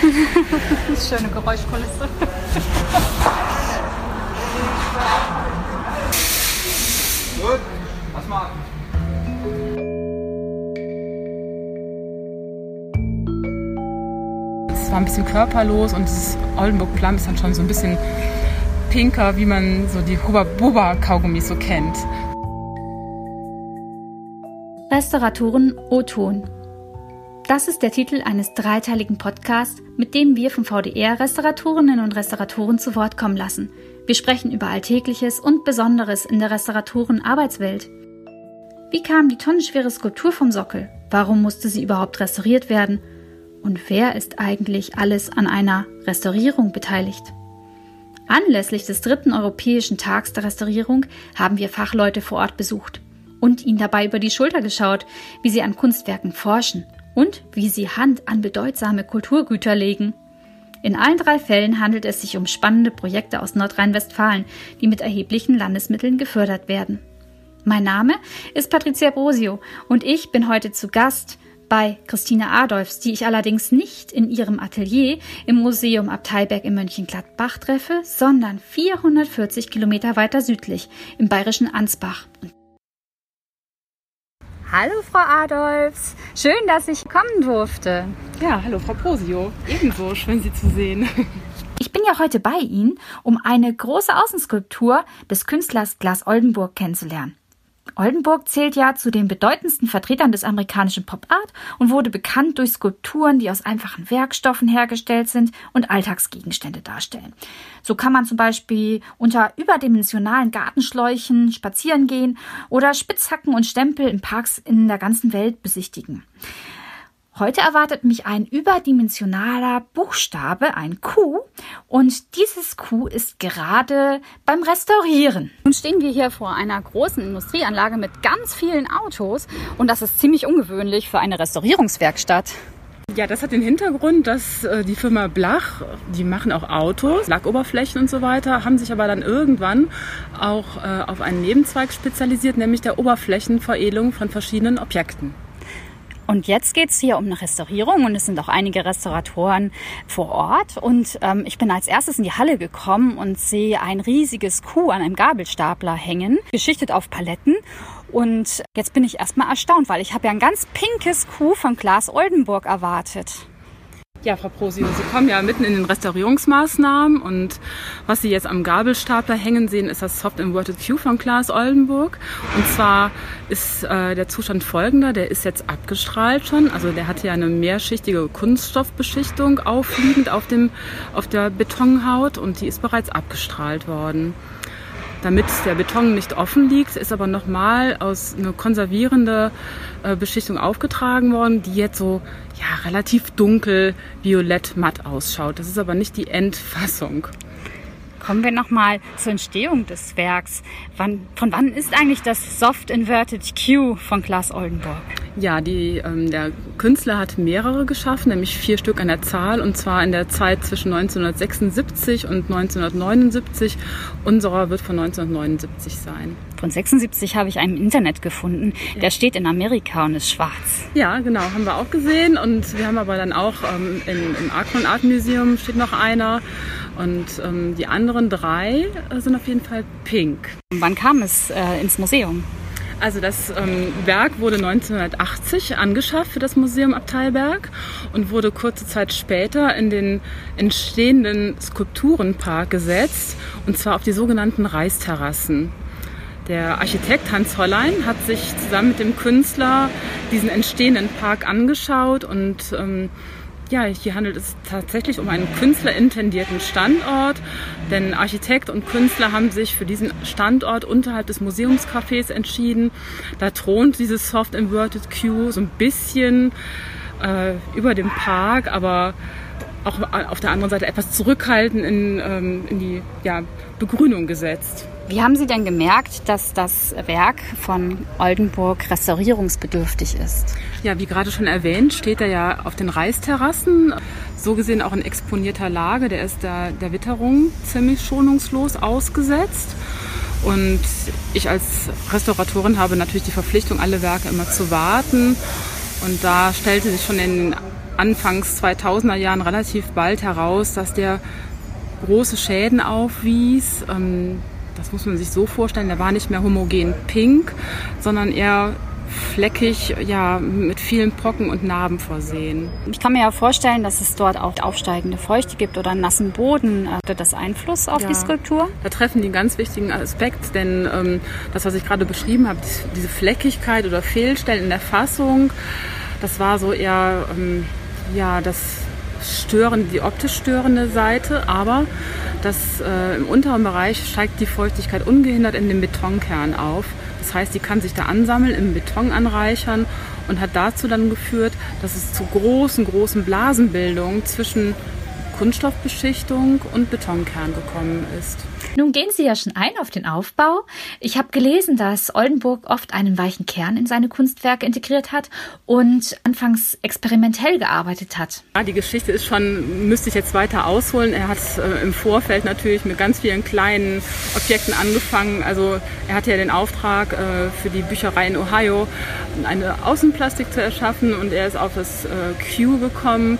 Schöne Geräuschkulisse. Gut, lass mal. Es war ein bisschen körperlos und das Oldenburg Plum ist dann schon so ein bisschen pinker, wie man so die Hubba Bubba Kaugummis so kennt. Restauratoren O-Ton. Das ist der Titel eines dreiteiligen Podcasts, mit dem wir vom VDR Restauratorinnen und Restauratoren zu Wort kommen lassen. Wir sprechen über Alltägliches und Besonderes in der Restauratoren-Arbeitswelt. Wie kam die tonnenschwere Skulptur vom Sockel? Warum musste sie überhaupt restauriert werden? Und wer ist eigentlich alles an einer Restaurierung beteiligt? Anlässlich des dritten Europäischen Tags der Restaurierung haben wir Fachleute vor Ort besucht und ihnen dabei über die Schulter geschaut, wie sie an Kunstwerken forschen und wie sie Hand an bedeutsame Kulturgüter legen. In allen drei Fällen handelt es sich um spannende Projekte aus Nordrhein-Westfalen, die mit erheblichen Landesmitteln gefördert werden. Mein Name ist Patricia Brosio und ich bin heute zu Gast bei Christine Adolfs, die ich allerdings nicht in ihrem Atelier im Museum Abteilberg in Mönchengladbach treffe, sondern 440 Kilometer weiter südlich im bayerischen Ansbach. Hallo Frau Adolfs, schön, dass ich kommen durfte. Ja, hallo Frau Prosio. Ebenso schön Sie zu sehen. Ich bin ja heute bei Ihnen, um eine große Außenskulptur des Künstlers Glas Oldenburg kennenzulernen. Oldenburg zählt ja zu den bedeutendsten Vertretern des amerikanischen Pop Art und wurde bekannt durch Skulpturen, die aus einfachen Werkstoffen hergestellt sind und Alltagsgegenstände darstellen. So kann man zum Beispiel unter überdimensionalen Gartenschläuchen spazieren gehen oder Spitzhacken und Stempel in Parks in der ganzen Welt besichtigen. Heute erwartet mich ein überdimensionaler Buchstabe, ein Q, und dieses Q ist gerade beim Restaurieren. Nun stehen wir hier vor einer großen Industrieanlage mit ganz vielen Autos und das ist ziemlich ungewöhnlich für eine Restaurierungswerkstatt. Ja, das hat den Hintergrund, dass äh, die Firma Blach, die machen auch Autos, Lackoberflächen und so weiter, haben sich aber dann irgendwann auch äh, auf einen Nebenzweig spezialisiert, nämlich der Oberflächenveredelung von verschiedenen Objekten. Und jetzt geht's hier um eine Restaurierung und es sind auch einige Restauratoren vor Ort. Und ähm, ich bin als erstes in die Halle gekommen und sehe ein riesiges Kuh an einem Gabelstapler hängen, geschichtet auf Paletten. Und jetzt bin ich erstmal erstaunt, weil ich habe ja ein ganz pinkes Kuh von Glas Oldenburg erwartet. Ja, Frau Prosio, Sie kommen ja mitten in den Restaurierungsmaßnahmen und was Sie jetzt am Gabelstapler hängen sehen, ist das Soft Inverted Q von Klaas Oldenburg. Und zwar ist äh, der Zustand folgender, der ist jetzt abgestrahlt schon. Also der hatte ja eine mehrschichtige Kunststoffbeschichtung aufliegend auf, dem, auf der Betonhaut und die ist bereits abgestrahlt worden damit der Beton nicht offen liegt, ist aber nochmal aus eine konservierende äh, Beschichtung aufgetragen worden, die jetzt so ja, relativ dunkel, violett, matt ausschaut. Das ist aber nicht die Endfassung. Kommen wir nochmal zur Entstehung des Werks. Wann, von wann ist eigentlich das Soft Inverted Q von Klaas Oldenburg? Ja, die, ähm, der Künstler hat mehrere geschaffen, nämlich vier Stück an der Zahl, und zwar in der Zeit zwischen 1976 und 1979. Unserer wird von 1979 sein. Von 76 habe ich einen im Internet gefunden. Ja. Der steht in Amerika und ist schwarz. Ja, genau, haben wir auch gesehen. Und wir haben aber dann auch ähm, in, im Akron Art Museum steht noch einer. Und ähm, die anderen drei äh, sind auf jeden Fall pink. Wann kam es äh, ins Museum? Also das ähm, Werk wurde 1980 angeschafft für das Museum Abteilberg und wurde kurze Zeit später in den entstehenden Skulpturenpark gesetzt, und zwar auf die sogenannten Reisterrassen. Der Architekt Hans Hollein hat sich zusammen mit dem Künstler diesen entstehenden Park angeschaut und ähm, ja, hier handelt es tatsächlich um einen künstlerintendierten Standort, denn Architekt und Künstler haben sich für diesen Standort unterhalb des Museumscafés entschieden. Da thront dieses Soft Inverted Q so ein bisschen äh, über dem Park, aber auch auf der anderen Seite etwas zurückhaltend in, ähm, in die ja, Begrünung gesetzt. Wie haben Sie denn gemerkt, dass das Werk von Oldenburg restaurierungsbedürftig ist? Ja, wie gerade schon erwähnt, steht er ja auf den Reisterrassen. So gesehen auch in exponierter Lage. Der ist der, der Witterung ziemlich schonungslos ausgesetzt. Und ich als Restauratorin habe natürlich die Verpflichtung, alle Werke immer zu warten. Und da stellte sich schon in den Anfangs 2000er Jahren relativ bald heraus, dass der große Schäden aufwies. Ähm, das muss man sich so vorstellen, der war nicht mehr homogen pink, sondern eher fleckig, ja, mit vielen Pocken und Narben versehen. Ich kann mir ja vorstellen, dass es dort auch aufsteigende Feuchte gibt oder nassen Boden. Hatte das Einfluss auf ja, die Skulptur? Da treffen die einen ganz wichtigen Aspekt, denn ähm, das, was ich gerade beschrieben habe, diese Fleckigkeit oder Fehlstellen in der Fassung, das war so eher, ähm, ja, das störende, die optisch störende Seite, aber das, äh, im unteren Bereich steigt die Feuchtigkeit ungehindert in den Betonkern auf. Das heißt, die kann sich da ansammeln, im Beton anreichern und hat dazu dann geführt, dass es zu großen, großen Blasenbildungen zwischen Kunststoffbeschichtung und Betonkern gekommen ist. Nun gehen Sie ja schon ein auf den Aufbau. Ich habe gelesen, dass Oldenburg oft einen weichen Kern in seine Kunstwerke integriert hat und anfangs experimentell gearbeitet hat. Ja, die Geschichte ist schon, müsste ich jetzt weiter ausholen. Er hat äh, im Vorfeld natürlich mit ganz vielen kleinen Objekten angefangen. Also er hatte ja den Auftrag äh, für die Bücherei in Ohio, eine Außenplastik zu erschaffen und er ist auf das äh, Q gekommen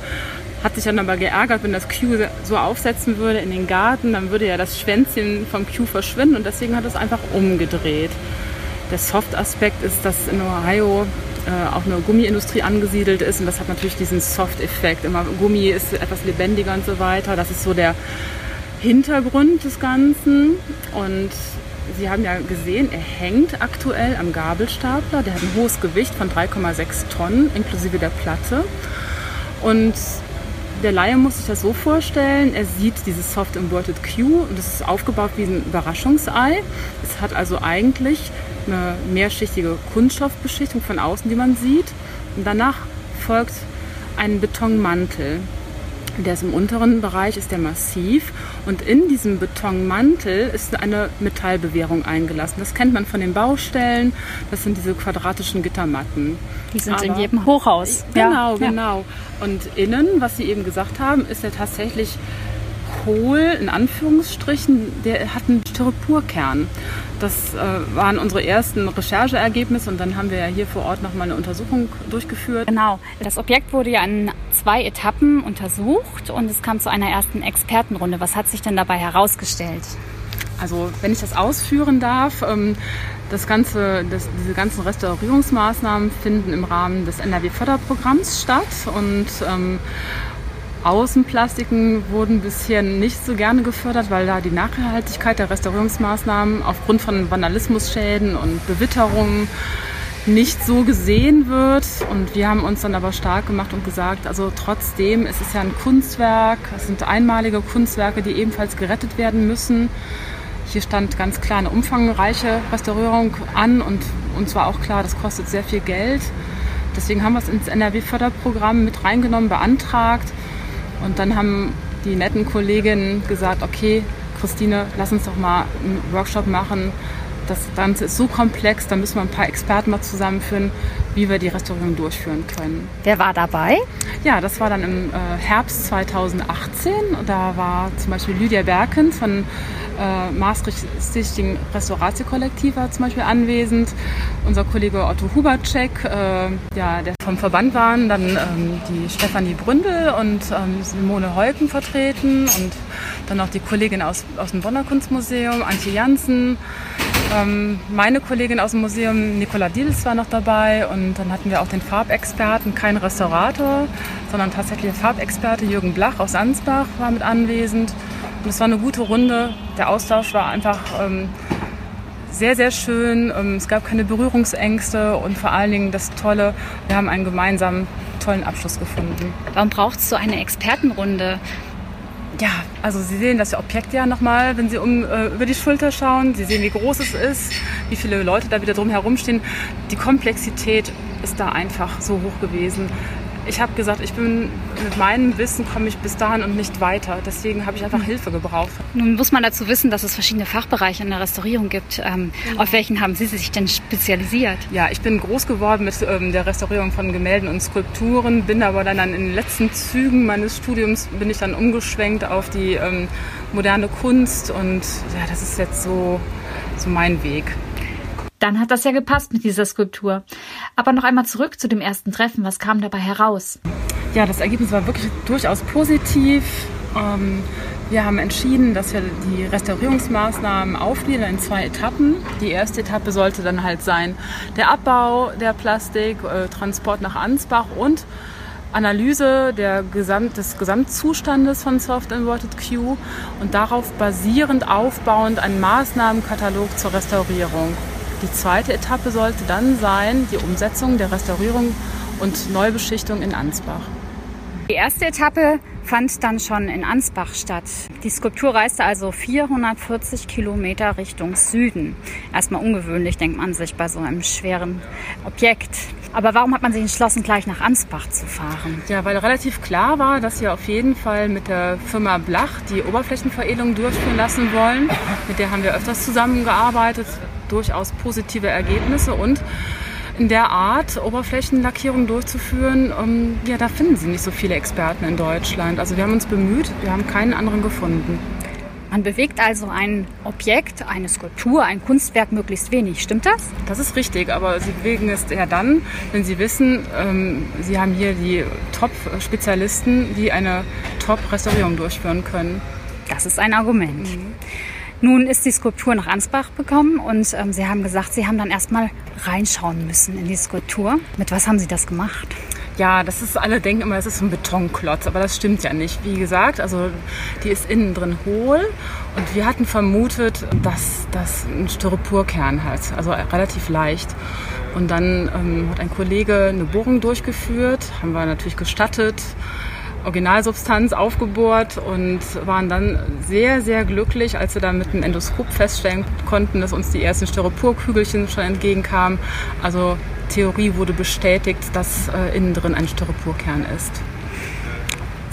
hat sich dann aber geärgert, wenn das Q so aufsetzen würde in den Garten, dann würde ja das Schwänzchen vom Q verschwinden und deswegen hat es einfach umgedreht. Der Soft-Aspekt ist, dass in Ohio äh, auch eine Gummiindustrie angesiedelt ist und das hat natürlich diesen Soft-Effekt. Immer Gummi ist etwas lebendiger und so weiter. Das ist so der Hintergrund des Ganzen und Sie haben ja gesehen, er hängt aktuell am Gabelstapler. Der hat ein hohes Gewicht von 3,6 Tonnen inklusive der Platte. Und der Laie muss sich das so vorstellen, er sieht dieses Soft Inverted Q und es ist aufgebaut wie ein Überraschungsei. Es hat also eigentlich eine mehrschichtige Kunststoffbeschichtung von außen, die man sieht. Und danach folgt ein Betonmantel. Der ist im unteren Bereich, ist der massiv und in diesem Betonmantel ist eine Metallbewehrung eingelassen. Das kennt man von den Baustellen. Das sind diese quadratischen Gittermatten. Die sind Aber in jedem Hochhaus. Genau, ja. genau. Und innen, was Sie eben gesagt haben, ist ja tatsächlich hohl, in Anführungsstrichen, der hat einen Styroporkern. Das äh, waren unsere ersten Rechercheergebnisse und dann haben wir ja hier vor Ort nochmal eine Untersuchung durchgeführt. Genau. Das Objekt wurde ja in zwei Etappen untersucht und es kam zu einer ersten Expertenrunde. Was hat sich denn dabei herausgestellt? Also, wenn ich das ausführen darf, ähm, das ganze, das, diese ganzen Restaurierungsmaßnahmen finden im Rahmen des NRW-Förderprogramms statt und ähm, Außenplastiken wurden bisher nicht so gerne gefördert, weil da die Nachhaltigkeit der Restaurierungsmaßnahmen aufgrund von Vandalismusschäden und Bewitterungen nicht so gesehen wird. Und wir haben uns dann aber stark gemacht und gesagt, also trotzdem, es ist ja ein Kunstwerk, es sind einmalige Kunstwerke, die ebenfalls gerettet werden müssen. Hier stand ganz klar eine umfangreiche Restaurierung an und uns war auch klar, das kostet sehr viel Geld. Deswegen haben wir es ins NRW-Förderprogramm mit reingenommen, beantragt. Und dann haben die netten Kolleginnen gesagt, okay, Christine, lass uns doch mal einen Workshop machen. Das Ganze ist so komplex, da müssen wir ein paar Experten mal zusammenführen, wie wir die Restaurierung durchführen können. Wer war dabei? Ja, das war dann im äh, Herbst 2018. Da war zum Beispiel Lydia Berken von äh, Maastricht-Stichting Restauratio-Kollektiv war zum Beispiel anwesend. Unser Kollege Otto Hubacek, äh, ja, der vom Verband waren, dann ähm, die Stefanie Bründel und ähm, Simone Heuken vertreten und dann noch die Kollegin aus, aus dem Bonner Kunstmuseum, Antje Janssen. Ähm, meine Kollegin aus dem Museum, Nicola Diels, war noch dabei und dann hatten wir auch den Farbexperten, kein Restaurator, sondern tatsächlich der Farbexperte Jürgen Blach aus Ansbach war mit anwesend. Und es war eine gute Runde. Der Austausch war einfach ähm, sehr, sehr schön. Ähm, es gab keine Berührungsängste und vor allen Dingen das Tolle, wir haben einen gemeinsamen tollen Abschluss gefunden. Warum braucht es so eine Expertenrunde? Ja, also Sie sehen das Objekt ja nochmal, wenn Sie um, äh, über die Schulter schauen. Sie sehen, wie groß es ist, wie viele Leute da wieder drum herum stehen. Die Komplexität ist da einfach so hoch gewesen ich habe gesagt, ich bin mit meinem Wissen komme ich bis dahin und nicht weiter. Deswegen habe ich einfach Hilfe gebraucht. Nun muss man dazu wissen, dass es verschiedene Fachbereiche in der Restaurierung gibt. Ähm, ja. Auf welchen haben Sie sich denn spezialisiert? Ja, ich bin groß geworden mit ähm, der Restaurierung von Gemälden und Skulpturen, bin aber dann in den letzten Zügen meines Studiums bin ich dann umgeschwenkt auf die ähm, moderne Kunst und ja, das ist jetzt so, so mein Weg. Dann hat das ja gepasst mit dieser Skulptur. Aber noch einmal zurück zu dem ersten Treffen. Was kam dabei heraus? Ja, das Ergebnis war wirklich durchaus positiv. Ähm, wir haben entschieden, dass wir die Restaurierungsmaßnahmen aufgliedern in zwei Etappen. Die erste Etappe sollte dann halt sein der Abbau der Plastik, äh, Transport nach Ansbach und Analyse der Gesamt, des Gesamtzustandes von Soft Inverted Q und darauf basierend aufbauend einen Maßnahmenkatalog zur Restaurierung. Die zweite Etappe sollte dann sein die Umsetzung der Restaurierung und Neubeschichtung in Ansbach. Die erste Etappe fand dann schon in Ansbach statt. Die Skulptur reiste also 440 Kilometer Richtung Süden. Erstmal ungewöhnlich, denkt man sich bei so einem schweren Objekt. Aber warum hat man sich entschlossen, gleich nach Ansbach zu fahren? Ja, weil relativ klar war, dass wir auf jeden Fall mit der Firma Blach die Oberflächenveredelung durchführen lassen wollen. Mit der haben wir öfters zusammengearbeitet, durchaus positive Ergebnisse und in der Art Oberflächenlackierung durchzuführen, ähm, ja, da finden Sie nicht so viele Experten in Deutschland. Also wir haben uns bemüht, wir haben keinen anderen gefunden. Man bewegt also ein Objekt, eine Skulptur, ein Kunstwerk möglichst wenig. Stimmt das? Das ist richtig, aber Sie bewegen es eher dann, wenn Sie wissen, ähm, Sie haben hier die Top-Spezialisten, die eine Top-Restaurierung durchführen können. Das ist ein Argument. Mhm. Nun ist die Skulptur nach Ansbach bekommen und ähm, Sie haben gesagt, Sie haben dann erstmal reinschauen müssen in die Skulptur. Mit was haben Sie das gemacht? Ja, das ist, alle denken immer, es ist ein Betonklotz, aber das stimmt ja nicht. Wie gesagt, also die ist innen drin hohl und wir hatten vermutet, dass das ein Styroporkern hat, also relativ leicht. Und dann ähm, hat ein Kollege eine Bohrung durchgeführt, haben wir natürlich gestattet Originalsubstanz aufgebohrt und waren dann sehr, sehr glücklich, als wir dann mit dem Endoskop feststellen konnten, dass uns die ersten Styroporkügelchen schon entgegenkamen. Also Theorie wurde bestätigt, dass äh, innen drin ein Styroporkern ist.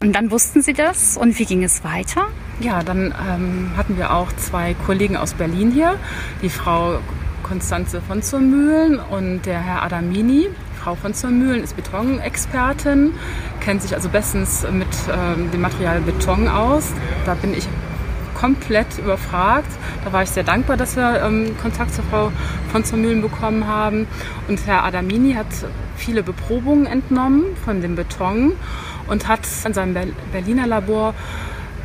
Und dann wussten Sie das und wie ging es weiter? Ja, dann ähm, hatten wir auch zwei Kollegen aus Berlin hier, die Frau Konstanze von zur Mühlen und der Herr Adamini. Frau von zur Mühlen ist Betonexpertin, kennt sich also bestens mit ähm, dem Material Beton aus. Da bin ich komplett überfragt. Da war ich sehr dankbar, dass wir ähm, Kontakt zur Frau von zur Mühlen bekommen haben. Und Herr Adamini hat viele Beprobungen entnommen von dem Beton und hat in seinem Berliner Labor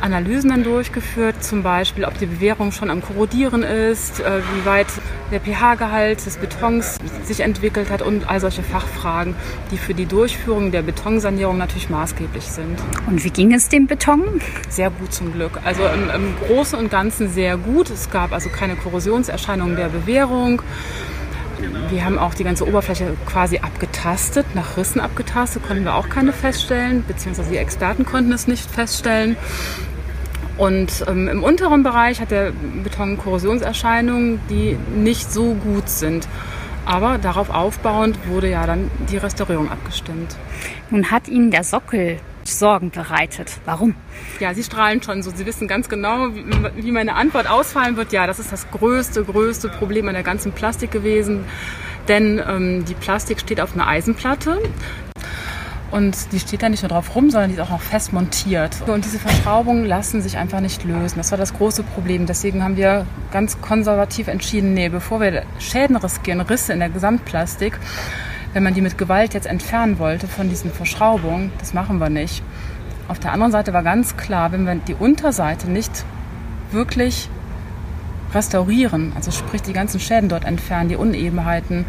Analysen dann durchgeführt, zum Beispiel, ob die Bewährung schon am Korrodieren ist, äh, wie weit der pH-Gehalt des Betons sich entwickelt hat und all solche Fachfragen, die für die Durchführung der Betonsanierung natürlich maßgeblich sind. Und wie ging es dem Beton? Sehr gut zum Glück. Also im, im Großen und Ganzen sehr gut. Es gab also keine Korrosionserscheinungen der Bewährung. Wir haben auch die ganze Oberfläche quasi abgetastet, nach Rissen abgetastet, konnten wir auch keine feststellen, beziehungsweise die Experten konnten es nicht feststellen. Und ähm, im unteren Bereich hat der Beton Korrosionserscheinungen, die nicht so gut sind. Aber darauf aufbauend wurde ja dann die Restaurierung abgestimmt. Nun hat Ihnen der Sockel Sorgen bereitet. Warum? Ja, Sie strahlen schon so. Sie wissen ganz genau, wie meine Antwort ausfallen wird. Ja, das ist das größte, größte Problem an der ganzen Plastik gewesen. Denn ähm, die Plastik steht auf einer Eisenplatte. Und die steht da nicht nur drauf rum, sondern die ist auch noch fest montiert. Und diese Verschraubungen lassen sich einfach nicht lösen. Das war das große Problem. Deswegen haben wir ganz konservativ entschieden, nee, bevor wir Schäden riskieren, Risse in der Gesamtplastik, wenn man die mit Gewalt jetzt entfernen wollte von diesen Verschraubungen, das machen wir nicht. Auf der anderen Seite war ganz klar, wenn wir die Unterseite nicht wirklich restaurieren, also sprich die ganzen Schäden dort entfernen, die Unebenheiten,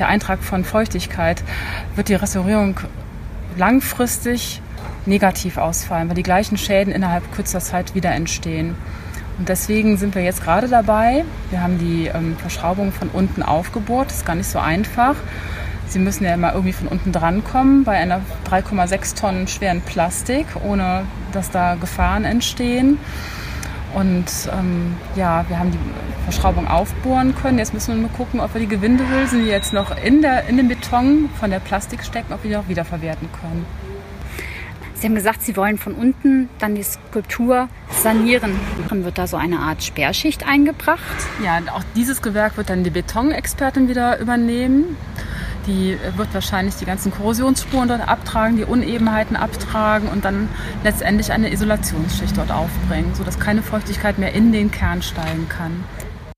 der Eintrag von Feuchtigkeit, wird die Restaurierung langfristig negativ ausfallen, weil die gleichen Schäden innerhalb kürzer Zeit wieder entstehen. Und deswegen sind wir jetzt gerade dabei. Wir haben die ähm, Verschraubung von unten aufgebohrt. Das ist gar nicht so einfach. Sie müssen ja immer irgendwie von unten dran kommen bei einer 3,6 Tonnen schweren Plastik, ohne dass da Gefahren entstehen. Und ähm, ja, wir haben die Verschraubung aufbohren können. Jetzt müssen wir nur gucken, ob wir die Gewindehülsen, die jetzt noch in, der, in dem Beton von der Plastik stecken, ob wir die auch wiederverwerten können. Sie haben gesagt, Sie wollen von unten dann die Skulptur sanieren. Dann wird da so eine Art Sperrschicht eingebracht. Ja, auch dieses Gewerk wird dann die Betonexpertin wieder übernehmen. Die wird wahrscheinlich die ganzen Korrosionsspuren dort abtragen, die Unebenheiten abtragen und dann letztendlich eine Isolationsschicht dort aufbringen, sodass keine Feuchtigkeit mehr in den Kern steigen kann.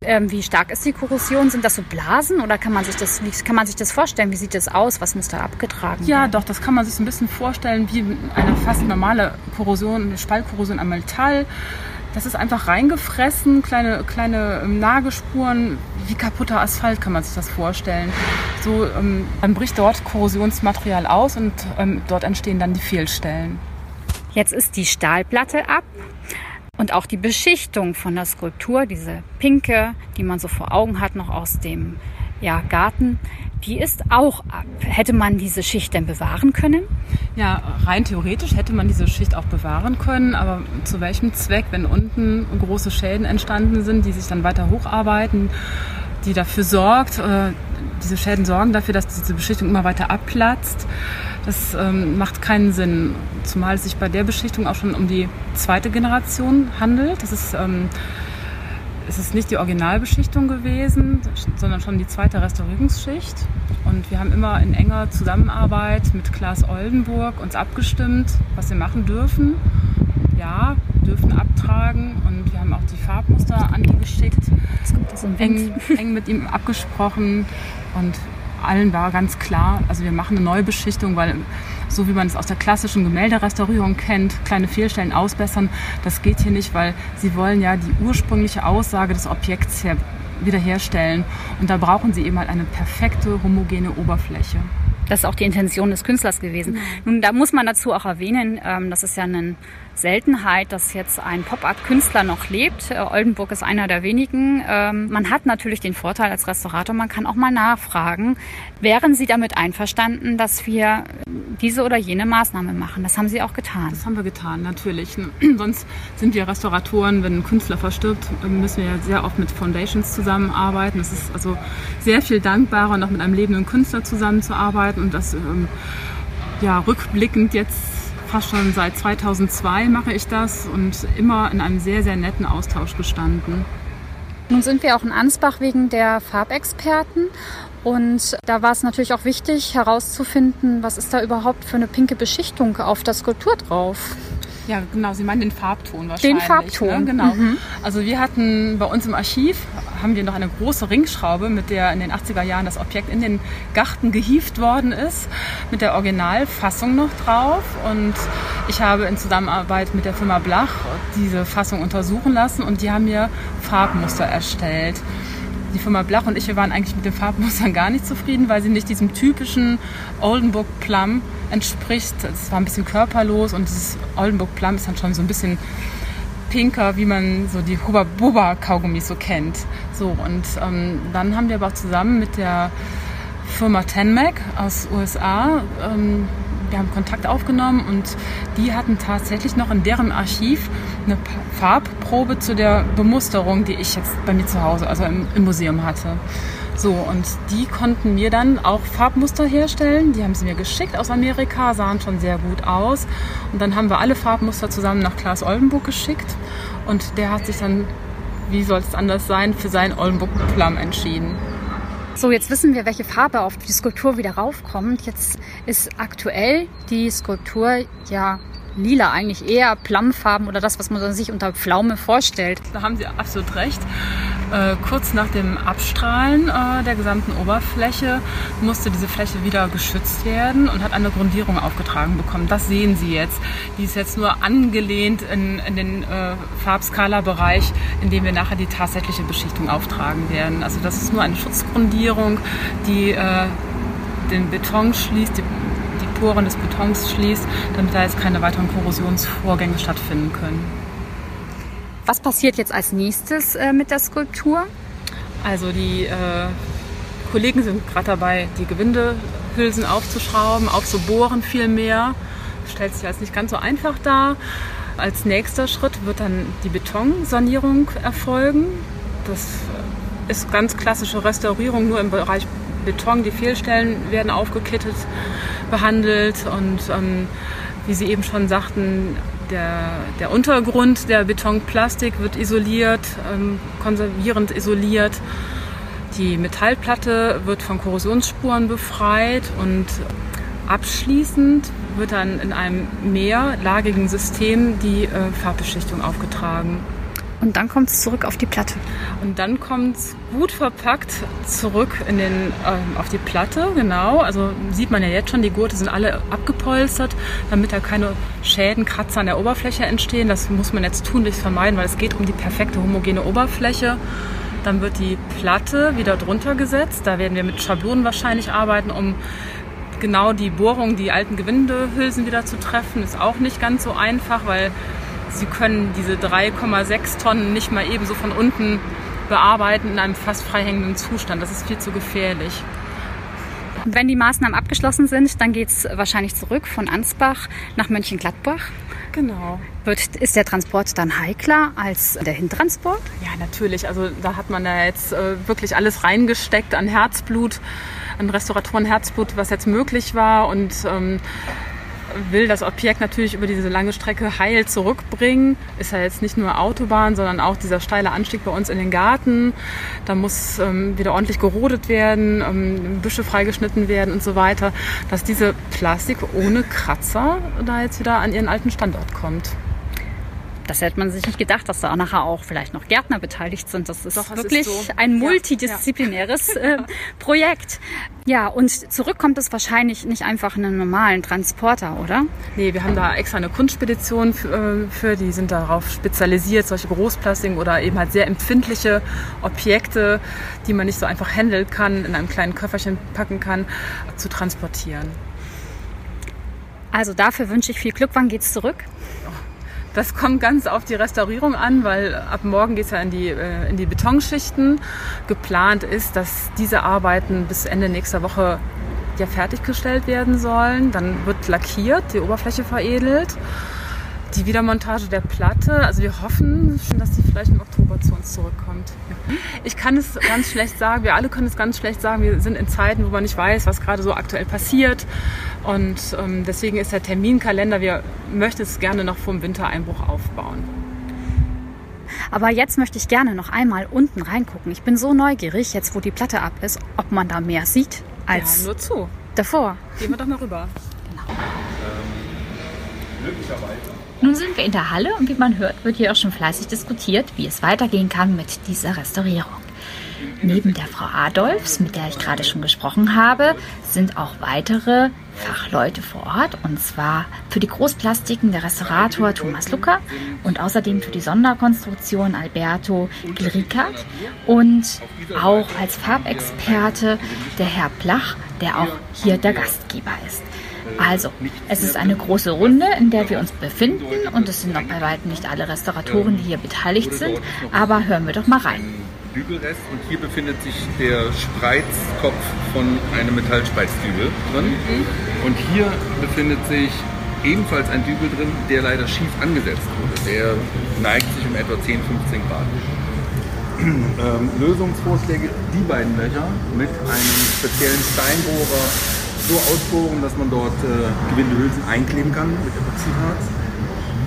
Ähm, wie stark ist die Korrosion? Sind das so Blasen oder kann man sich das, wie kann man sich das vorstellen? Wie sieht das aus? Was muss da abgetragen werden? Ja, doch, das kann man sich so ein bisschen vorstellen wie eine fast normale Korrosion, eine Spaltkorrosion am Metall. Das ist einfach reingefressen, kleine, kleine ähm, Nagespuren, wie kaputter Asphalt kann man sich das vorstellen. So, ähm, dann bricht dort Korrosionsmaterial aus und ähm, dort entstehen dann die Fehlstellen. Jetzt ist die Stahlplatte ab und auch die Beschichtung von der Skulptur, diese pinke, die man so vor Augen hat, noch aus dem ja, Garten, die ist auch ab. Hätte man diese Schicht denn bewahren können? Ja, rein theoretisch hätte man diese Schicht auch bewahren können, aber zu welchem Zweck, wenn unten große Schäden entstanden sind, die sich dann weiter hocharbeiten, die dafür sorgt, äh, diese Schäden sorgen dafür, dass diese Beschichtung immer weiter abplatzt. Das ähm, macht keinen Sinn, zumal es sich bei der Beschichtung auch schon um die zweite Generation handelt. Das ist, ähm, es ist nicht die Originalbeschichtung gewesen, sondern schon die zweite Restaurierungsschicht. Und wir haben immer in enger Zusammenarbeit mit Klaas Oldenburg uns abgestimmt, was wir machen dürfen. Ja, dürfen abtragen und wir haben auch die Farbmuster an ihn geschickt. Jetzt kommt das eng, eng mit ihm abgesprochen und allen war ganz klar, also wir machen eine Neubeschichtung, weil so wie man es aus der klassischen Gemälderestaurierung kennt, kleine Fehlstellen ausbessern, das geht hier nicht, weil sie wollen ja die ursprüngliche Aussage des Objekts her wiederherstellen. Und da brauchen sie eben halt eine perfekte, homogene Oberfläche. Das ist auch die Intention des Künstlers gewesen. Mhm. Nun, da muss man dazu auch erwähnen, ähm, das ist ja ein Seltenheit, dass jetzt ein Pop-Art-Künstler noch lebt. Äh, Oldenburg ist einer der wenigen. Ähm, man hat natürlich den Vorteil als Restaurator, man kann auch mal nachfragen. Wären Sie damit einverstanden, dass wir diese oder jene Maßnahme machen? Das haben Sie auch getan. Das haben wir getan, natürlich. Sonst sind wir Restauratoren, wenn ein Künstler verstirbt, müssen wir ja sehr oft mit Foundations zusammenarbeiten. Es ist also sehr viel dankbarer, noch mit einem lebenden Künstler zusammenzuarbeiten und das ähm, ja, rückblickend jetzt fast schon seit 2002 mache ich das und immer in einem sehr, sehr netten Austausch gestanden. Nun sind wir auch in Ansbach wegen der Farbexperten und da war es natürlich auch wichtig herauszufinden, was ist da überhaupt für eine pinke Beschichtung auf der Skulptur drauf. Ja, genau. Sie meinen den Farbton wahrscheinlich. Den Farbton. Ne? Genau. Mhm. Also wir hatten bei uns im Archiv haben wir noch eine große Ringschraube, mit der in den 80er Jahren das Objekt in den Garten gehieft worden ist, mit der Originalfassung noch drauf. Und ich habe in Zusammenarbeit mit der Firma Blach diese Fassung untersuchen lassen und die haben mir Farbmuster erstellt die Firma Blach und ich, wir waren eigentlich mit den Farbmustern gar nicht zufrieden, weil sie nicht diesem typischen Oldenburg Plum entspricht. Es war ein bisschen körperlos und dieses Oldenburg Plum ist dann schon so ein bisschen pinker, wie man so die Huba Buba Kaugummis so kennt. So und ähm, dann haben wir aber auch zusammen mit der Firma Tenmac aus USA ähm, wir haben Kontakt aufgenommen und die hatten tatsächlich noch in deren Archiv eine Farbprobe zu der Bemusterung, die ich jetzt bei mir zu Hause, also im, im Museum hatte. So, und die konnten mir dann auch Farbmuster herstellen. Die haben sie mir geschickt aus Amerika, sahen schon sehr gut aus. Und dann haben wir alle Farbmuster zusammen nach Klaas Oldenburg geschickt. Und der hat sich dann, wie soll es anders sein, für sein Oldenburg Plum entschieden. So, jetzt wissen wir, welche Farbe auf die Skulptur wieder raufkommt. Jetzt ist aktuell die Skulptur ja lila, eigentlich eher Plumfarben oder das, was man sich unter Pflaume vorstellt. Da haben Sie absolut recht. Äh, kurz nach dem Abstrahlen äh, der gesamten Oberfläche musste diese Fläche wieder geschützt werden und hat eine Grundierung aufgetragen bekommen. Das sehen Sie jetzt. Die ist jetzt nur angelehnt in, in den äh, Farbskala-Bereich, in dem wir nachher die tatsächliche Beschichtung auftragen werden. Also das ist nur eine Schutzgrundierung, die äh, den Beton schließt, die Poren des Betons schließt, damit da jetzt keine weiteren Korrosionsvorgänge stattfinden können. Was passiert jetzt als nächstes äh, mit der Skulptur? Also die äh, Kollegen sind gerade dabei, die Gewindehülsen aufzuschrauben, aufzubohren vielmehr. Stellt sich als nicht ganz so einfach dar. Als nächster Schritt wird dann die Betonsanierung erfolgen. Das ist ganz klassische Restaurierung, nur im Bereich Beton. Die Fehlstellen werden aufgekittet, behandelt und ähm, wie Sie eben schon sagten, der, der Untergrund der Betonplastik wird isoliert, ähm, konservierend isoliert. Die Metallplatte wird von Korrosionsspuren befreit und abschließend wird dann in einem mehrlagigen System die äh, Farbbeschichtung aufgetragen. Und dann kommt es zurück auf die Platte. Und dann kommt es gut verpackt zurück in den, ähm, auf die Platte, genau. Also sieht man ja jetzt schon, die Gurte sind alle abgepolstert, damit da keine Schäden, Kratzer an der Oberfläche entstehen. Das muss man jetzt tunlichst vermeiden, weil es geht um die perfekte homogene Oberfläche. Dann wird die Platte wieder drunter gesetzt. Da werden wir mit Schablonen wahrscheinlich arbeiten, um genau die Bohrung, die alten Gewindehülsen wieder zu treffen. Ist auch nicht ganz so einfach, weil sie können diese 3,6 Tonnen nicht mal ebenso von unten bearbeiten in einem fast freihängenden Zustand. Das ist viel zu gefährlich. Wenn die Maßnahmen abgeschlossen sind, dann geht es wahrscheinlich zurück von Ansbach nach Mönchengladbach. Genau. Wird, ist der Transport dann heikler als der Hintransport? Ja, natürlich. Also da hat man da jetzt äh, wirklich alles reingesteckt an Herzblut, an Restauratoren Herzblut, was jetzt möglich war. Und ähm, will das Objekt natürlich über diese lange Strecke heil zurückbringen. Ist ja jetzt nicht nur Autobahn, sondern auch dieser steile Anstieg bei uns in den Garten. Da muss ähm, wieder ordentlich gerodet werden, ähm, Büsche freigeschnitten werden und so weiter, dass diese Plastik ohne Kratzer da jetzt wieder an ihren alten Standort kommt. Das hätte man sich nicht gedacht, dass da nachher auch vielleicht noch Gärtner beteiligt sind. Das ist Doch, wirklich ist so. ein Ja, multidisziplinäres Äh, Projekt. Ja, und zurück kommt es wahrscheinlich nicht einfach in einen normalen Transporter, oder? Nee, wir haben da extra eine Kunstspedition für, äh, für, die sind darauf spezialisiert, solche Großplastiken oder eben halt sehr empfindliche Objekte, die man nicht so einfach handeln kann, in einem kleinen Köfferchen packen kann, zu transportieren. Also dafür wünsche ich viel Glück. Wann geht's zurück? Das kommt ganz auf die Restaurierung an, weil ab morgen geht es ja in die, äh, in die Betonschichten. Geplant ist, dass diese Arbeiten bis Ende nächster Woche ja fertiggestellt werden sollen. Dann wird lackiert, die Oberfläche veredelt. Die Wiedermontage der Platte, also wir hoffen schon, dass die vielleicht im Oktober zu uns zurückkommt. Ich kann es ganz schlecht sagen, wir alle können es ganz schlecht sagen. Wir sind in Zeiten, wo man nicht weiß, was gerade so aktuell passiert. Und ähm, deswegen ist der Terminkalender, wir möchten es gerne noch vor dem Wintereinbruch aufbauen. Aber jetzt möchte ich gerne noch einmal unten reingucken. Ich bin so neugierig, jetzt wo die Platte ab ist, ob man da mehr sieht als ja, nur zu. davor. Gehen wir doch mal rüber. Nun sind wir in der Halle und wie man hört, wird hier auch schon fleißig diskutiert, wie es weitergehen kann mit dieser Restaurierung. Neben der Frau Adolfs, mit der ich gerade schon gesprochen habe, sind auch weitere Fachleute vor Ort und zwar für die Großplastiken der Restaurator Thomas Lucker und außerdem für die Sonderkonstruktion Alberto Glrikat und auch als Farbexperte der Herr Plach, der auch hier der Gastgeber ist. Also, es ist eine große Runde, in der wir uns befinden und es sind noch bei weitem nicht alle Restauratoren, die hier beteiligt sind, aber hören wir doch mal rein. Dübelrest und hier befindet sich der Spreizkopf von einem Metallspreizdübel drin. Und hier befindet sich ebenfalls ein Dübel drin, der leider schief angesetzt wurde. Der neigt sich um etwa 10, 15 Grad. Ähm, Lösungsvorschläge, die beiden Löcher mit einem speziellen Steinbohrer so ausbohren, dass man dort äh, Gewindehülsen einkleben kann mit Epoxidharz.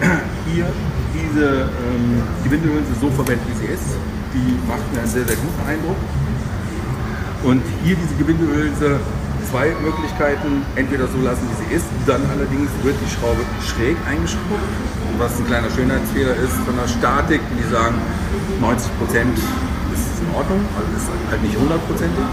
Hier diese ähm, Gewindehülse so verwendet, wie sie ist. Die macht mir einen sehr, sehr guten Eindruck. Und hier diese Gewindehülse, zwei Möglichkeiten. Entweder so lassen, wie sie ist, dann allerdings wird die Schraube schräg eingeschraubt, was ein kleiner Schönheitsfehler ist von der Statik. Die sagen, 90 Prozent ist in Ordnung, also ist halt nicht hundertprozentig.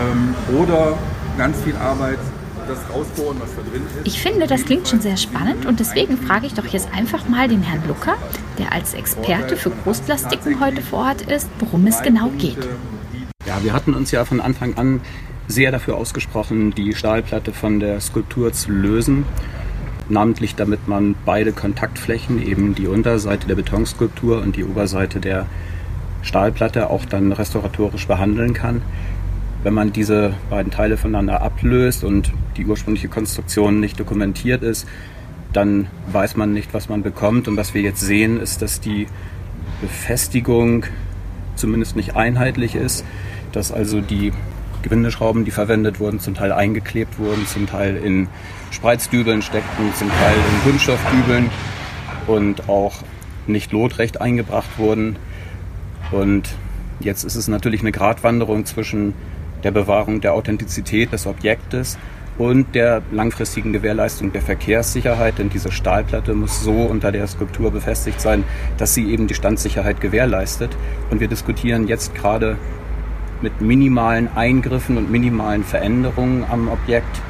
Ähm, oder ganz viel Arbeit, das rausbohren, was da drin ist. Ich finde, das klingt schon sehr spannend und deswegen frage ich doch jetzt einfach mal den Herrn Lucker, der als Experte für Großplastiken heute vor Ort ist, worum es genau geht. Ja, wir hatten uns ja von Anfang an sehr dafür ausgesprochen, die Stahlplatte von der Skulptur zu lösen. Namentlich damit man beide Kontaktflächen, eben die Unterseite der Betonskulptur und die Oberseite der Stahlplatte, auch dann restauratorisch behandeln kann. Wenn man diese beiden Teile voneinander ablöst und die ursprüngliche Konstruktion nicht dokumentiert ist, dann weiß man nicht, was man bekommt. Und was wir jetzt sehen, ist, dass die Befestigung zumindest nicht einheitlich ist, dass also die Gewindeschrauben, die verwendet wurden, zum Teil eingeklebt wurden, zum Teil in Spreizdübeln steckten, zum Teil in Kunststoffdübeln und auch nicht lotrecht eingebracht wurden. Und jetzt ist es natürlich eine Gratwanderung zwischen der Bewahrung der Authentizität des Objektes und der langfristigen Gewährleistung der Verkehrssicherheit, denn diese Stahlplatte muss so unter der Skulptur befestigt sein, dass sie eben die Standsicherheit gewährleistet. Und wir diskutieren jetzt gerade mit minimalen Eingriffen und minimalen Veränderungen am Objekt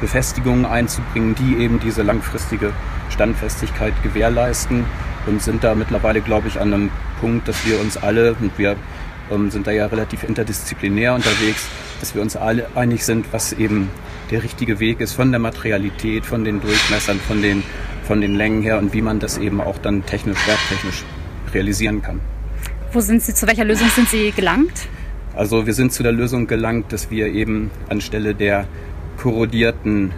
Befestigungen einzubringen, die eben diese langfristige Standfestigkeit gewährleisten und sind da mittlerweile, glaube ich, an einem Punkt, dass wir uns alle, und wir ähm, sind da ja relativ interdisziplinär unterwegs, dass wir uns alle einig sind, was eben der richtige Weg ist von der Materialität, von den Durchmessern, von den, von den Längen her und wie man das eben auch dann technisch, werktechnisch realisieren kann. Wo sind Sie, zu welcher Lösung sind Sie gelangt? Also wir sind zu der Lösung gelangt, dass wir eben anstelle der korrodierten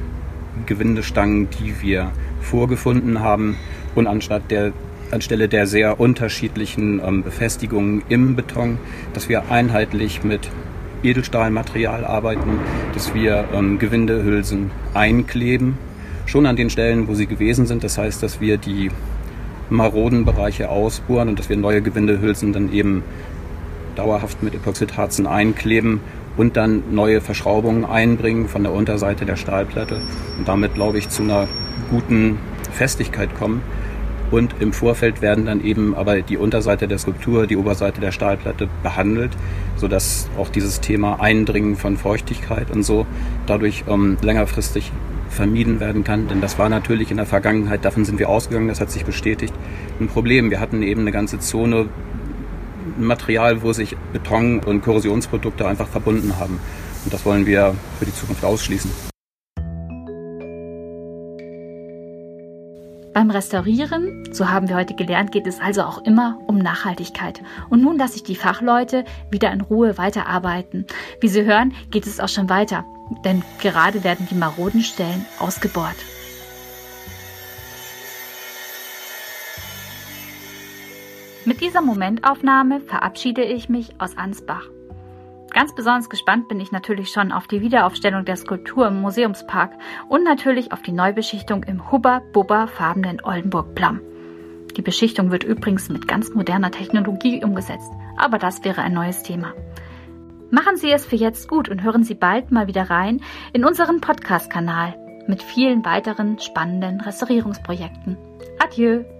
Gewindestangen, die wir vorgefunden haben, und anstatt der anstelle der sehr unterschiedlichen ähm, Befestigungen im Beton, dass wir einheitlich mit Edelstahlmaterial arbeiten, dass wir ähm, Gewindehülsen einkleben, schon an den Stellen, wo sie gewesen sind. Das heißt, dass wir die maroden Bereiche ausbohren und dass wir neue Gewindehülsen dann eben dauerhaft mit Epoxidharzen einkleben und dann neue Verschraubungen einbringen von der Unterseite der Stahlplatte und damit, glaube ich, zu einer guten Festigkeit kommen. Und im Vorfeld werden dann eben aber die Unterseite der Skulptur, die Oberseite der Stahlplatte behandelt, sodass auch dieses Thema Eindringen von Feuchtigkeit und so dadurch ähm, längerfristig vermieden werden kann. Denn das war natürlich in der Vergangenheit, davon sind wir ausgegangen, das hat sich bestätigt, ein Problem. Wir hatten eben eine ganze Zone Material, wo sich Beton und Korrosionsprodukte einfach verbunden haben. Und das wollen wir für die Zukunft ausschließen. Beim Restaurieren, so haben wir heute gelernt, geht es also auch immer um Nachhaltigkeit. Und nun lasse ich die Fachleute wieder in Ruhe weiterarbeiten. Wie Sie hören, geht es auch schon weiter, denn gerade werden die maroden Stellen ausgebohrt. Mit dieser Momentaufnahme verabschiede ich mich aus Ansbach. Ganz besonders gespannt bin ich natürlich schon auf die Wiederaufstellung der Skulptur im Museumspark und natürlich auf die Neubeschichtung im Hubba-Bubba farbenen Oldenburg Plum. Die Beschichtung wird übrigens mit ganz moderner Technologie umgesetzt, aber das wäre ein neues Thema. Machen Sie es für jetzt gut und hören Sie bald mal wieder rein in unseren Podcast-Kanal mit vielen weiteren spannenden Restaurierungsprojekten. Adieu!